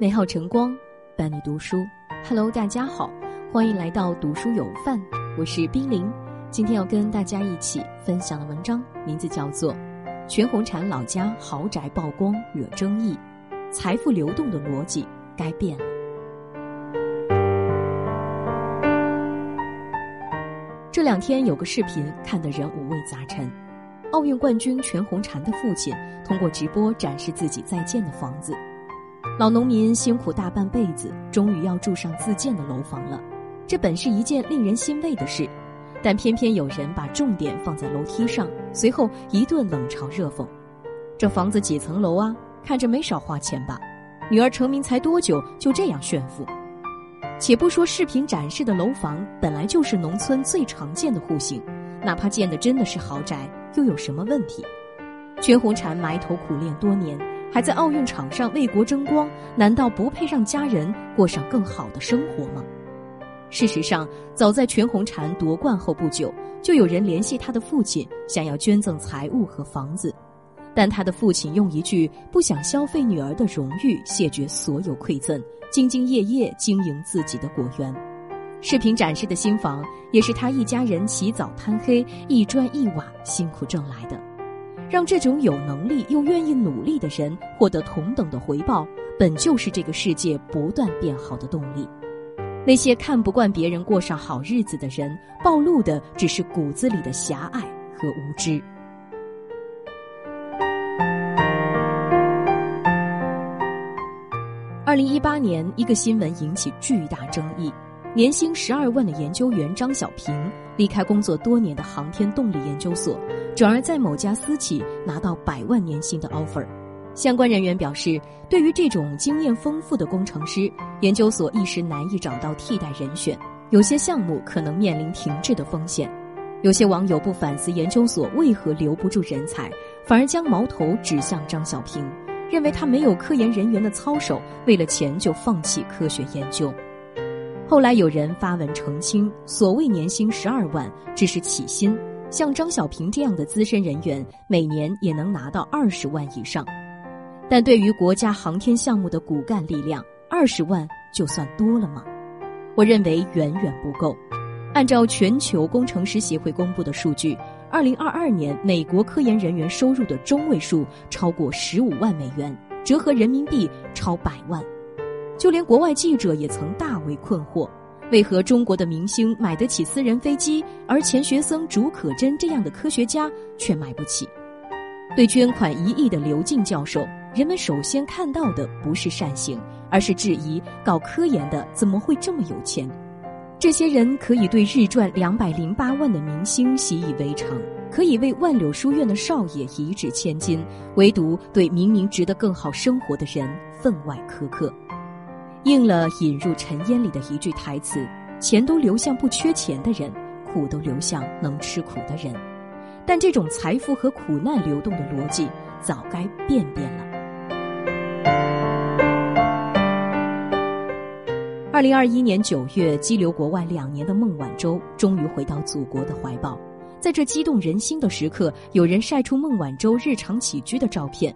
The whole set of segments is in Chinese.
美好晨光伴你读书，Hello，大家好，欢迎来到读书有范，我是冰凌。今天要跟大家一起分享的文章名字叫做《全红婵老家豪宅曝光惹争议，财富流动的逻辑该变了》。这两天有个视频看得人五味杂陈，奥运冠军全红婵的父亲通过直播展示自己在建的房子。老农民辛苦大半辈子，终于要住上自建的楼房了。这本是一件令人欣慰的事，但偏偏有人把重点放在楼梯上，随后一顿冷嘲热讽：“这房子几层楼啊？看着没少花钱吧？女儿成名才多久，就这样炫富？”且不说视频展示的楼房本来就是农村最常见的户型，哪怕建的真的是豪宅，又有什么问题？全红婵埋头苦练多年。还在奥运场上为国争光，难道不配让家人过上更好的生活吗？事实上，早在全红婵夺冠后不久，就有人联系他的父亲，想要捐赠财物和房子，但他的父亲用一句“不想消费女儿的荣誉”谢绝所有馈赠，兢兢业业经营自己的果园。视频展示的新房，也是他一家人起早贪黑、一砖一瓦辛苦挣来的。让这种有能力又愿意努力的人获得同等的回报，本就是这个世界不断变好的动力。那些看不惯别人过上好日子的人，暴露的只是骨子里的狭隘和无知。二零一八年，一个新闻引起巨大争议：年薪十二万的研究员张小平离开工作多年的航天动力研究所。转而在某家私企拿到百万年薪的 offer，相关人员表示，对于这种经验丰富的工程师，研究所一时难以找到替代人选，有些项目可能面临停滞的风险。有些网友不反思研究所为何留不住人才，反而将矛头指向张小平，认为他没有科研人员的操守，为了钱就放弃科学研究。后来有人发文澄清，所谓年薪十二万只是起薪。像张小平这样的资深人员，每年也能拿到二十万以上，但对于国家航天项目的骨干力量，二十万就算多了吗？我认为远远不够。按照全球工程师协会公布的数据，二零二二年美国科研人员收入的中位数超过十五万美元，折合人民币超百万。就连国外记者也曾大为困惑。为何中国的明星买得起私人飞机，而钱学森、竺可桢这样的科学家却买不起？对捐款一亿的刘静教授，人们首先看到的不是善行，而是质疑搞科研的怎么会这么有钱？这些人可以对日赚两百零八万的明星习以为常，可以为万柳书院的少爷一掷千金，唯独对明明值得更好生活的人分外苛刻。应了引入尘烟里的一句台词：“钱都流向不缺钱的人，苦都流向能吃苦的人。”但这种财富和苦难流动的逻辑早该变变了。二零二一年九月，激流国外两年的孟晚舟终于回到祖国的怀抱。在这激动人心的时刻，有人晒出孟晚舟日常起居的照片。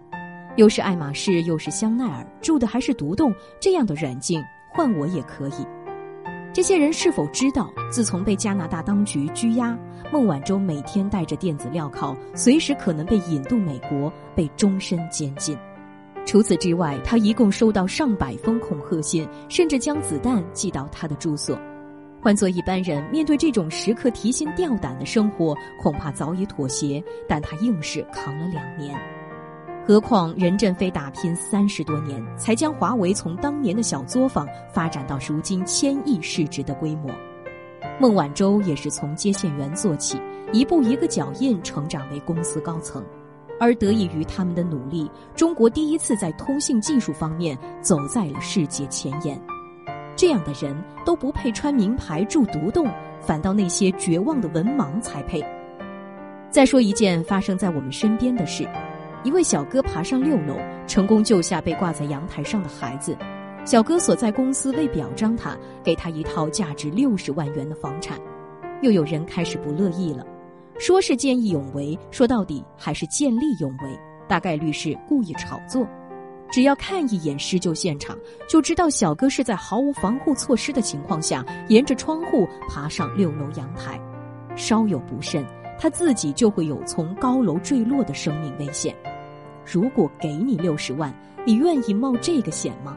又是爱马仕，又是香奈儿，住的还是独栋，这样的软禁，换我也可以。这些人是否知道，自从被加拿大当局拘押，孟晚舟每天带着电子镣铐，随时可能被引渡美国，被终身监禁。除此之外，他一共收到上百封恐吓信，甚至将子弹寄到他的住所。换做一般人，面对这种时刻提心吊胆的生活，恐怕早已妥协，但他硬是扛了两年。何况任正非打拼三十多年，才将华为从当年的小作坊发展到如今千亿市值的规模。孟晚舟也是从接线员做起，一步一个脚印成长为公司高层。而得益于他们的努力，中国第一次在通信技术方面走在了世界前沿。这样的人都不配穿名牌住独栋，反倒那些绝望的文盲才配。再说一件发生在我们身边的事。一位小哥爬上六楼，成功救下被挂在阳台上的孩子。小哥所在公司为表彰他，给他一套价值六十万元的房产。又有人开始不乐意了，说是见义勇为，说到底还是见利勇为，大概率是故意炒作。只要看一眼施救现场，就知道小哥是在毫无防护措施的情况下，沿着窗户爬上六楼阳台。稍有不慎，他自己就会有从高楼坠落的生命危险。如果给你六十万，你愿意冒这个险吗？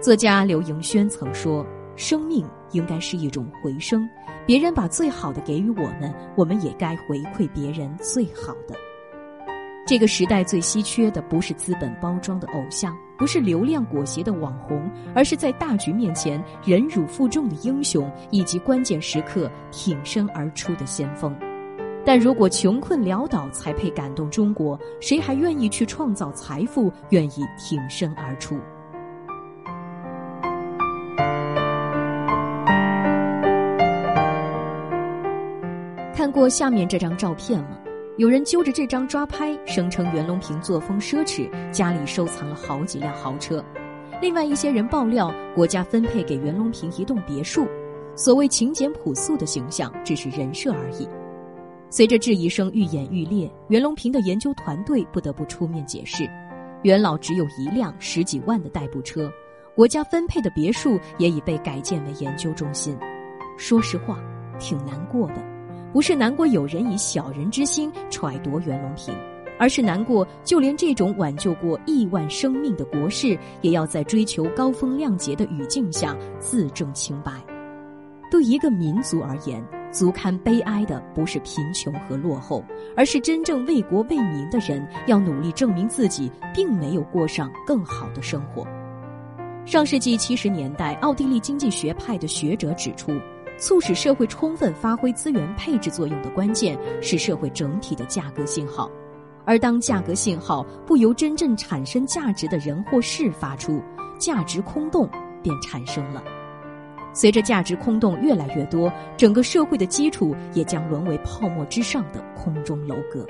作家刘盈轩曾说：“生命应该是一种回声，别人把最好的给予我们，我们也该回馈别人最好的。”这个时代最稀缺的不是资本包装的偶像，不是流量裹挟的网红，而是在大局面前忍辱负重的英雄，以及关键时刻挺身而出的先锋。但如果穷困潦倒才配感动中国，谁还愿意去创造财富，愿意挺身而出？看过下面这张照片吗？有人揪着这张抓拍，声称袁隆平作风奢侈，家里收藏了好几辆豪车。另外一些人爆料，国家分配给袁隆平一栋别墅。所谓勤俭朴素的形象，只是人设而已。随着质疑声愈演愈烈，袁隆平的研究团队不得不出面解释：袁老只有一辆十几万的代步车，国家分配的别墅也已被改建为研究中心。说实话，挺难过的。不是难过有人以小人之心揣度袁隆平，而是难过就连这种挽救过亿万生命的国事，也要在追求高风亮节的语境下自证清白。对一个民族而言，足堪悲哀的不是贫穷和落后，而是真正为国为民的人要努力证明自己并没有过上更好的生活。上世纪七十年代，奥地利经济学派的学者指出。促使社会充分发挥资源配置作用的关键是社会整体的价格信号，而当价格信号不由真正产生价值的人或事发出，价值空洞便产生了。随着价值空洞越来越多，整个社会的基础也将沦为泡沫之上的空中楼阁。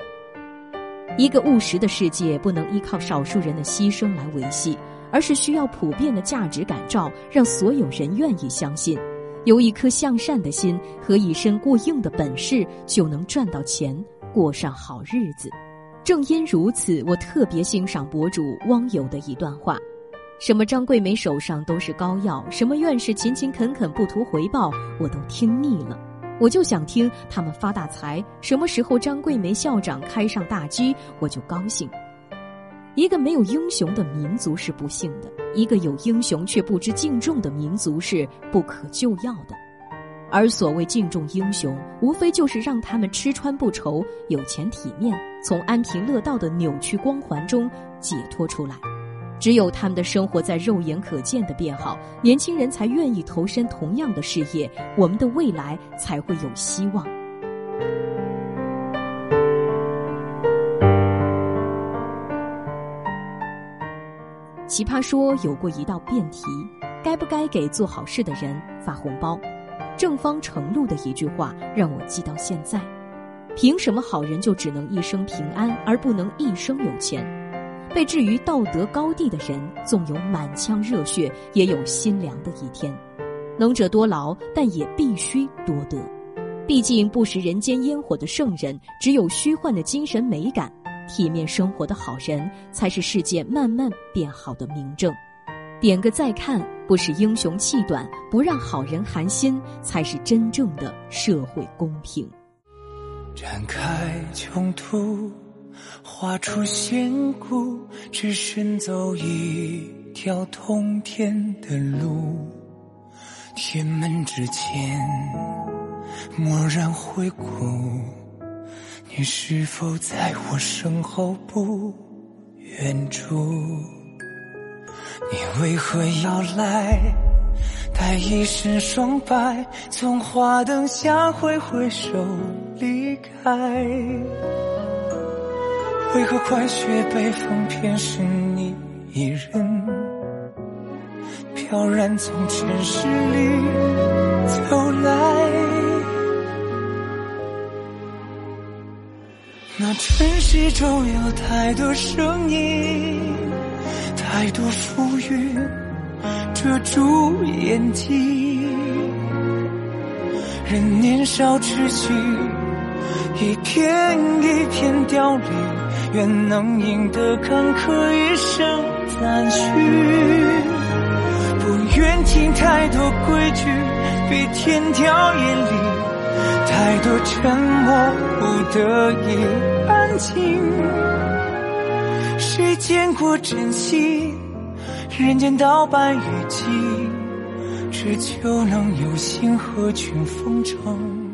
一个务实的世界不能依靠少数人的牺牲来维系，而是需要普遍的价值感召，让所有人愿意相信。有一颗向善的心和一身过硬的本事，就能赚到钱，过上好日子。正因如此，我特别欣赏博主汪友的一段话：什么张桂梅手上都是膏药，什么院士勤勤恳恳不图回报，我都听腻了。我就想听他们发大财。什么时候张桂梅校长开上大机，我就高兴。一个没有英雄的民族是不幸的，一个有英雄却不知敬重的民族是不可救药的。而所谓敬重英雄，无非就是让他们吃穿不愁、有钱体面，从安贫乐道的扭曲光环中解脱出来。只有他们的生活在肉眼可见的变好，年轻人才愿意投身同样的事业，我们的未来才会有希望。奇葩说有过一道辩题：该不该给做好事的人发红包？正方程璐的一句话让我记到现在：凭什么好人就只能一生平安，而不能一生有钱？被置于道德高地的人，纵有满腔热血，也有心凉的一天。能者多劳，但也必须多得。毕竟不食人间烟火的圣人，只有虚幻的精神美感。体面生活的好人，才是世界慢慢变好的明证。点个再看，不使英雄气短，不让好人寒心，才是真正的社会公平。展开穷途，画出仙骨，只身走一条通天的路。天门之前，蓦然回顾。你是否在我身后不远处？你为何要来？带一身霜白，从花灯下挥挥手离开。为何快雪北风偏是你一人，飘然从尘世里走来？那城市中有太多声音，太多浮云遮住眼睛。人年少痴情，一片一片凋零，愿能赢得坎坷一生赞许。不愿听太多规矩，比天条严厉，太多沉默不得已安静。谁见过真心？人间刀板雨季，只求能有幸和君风城。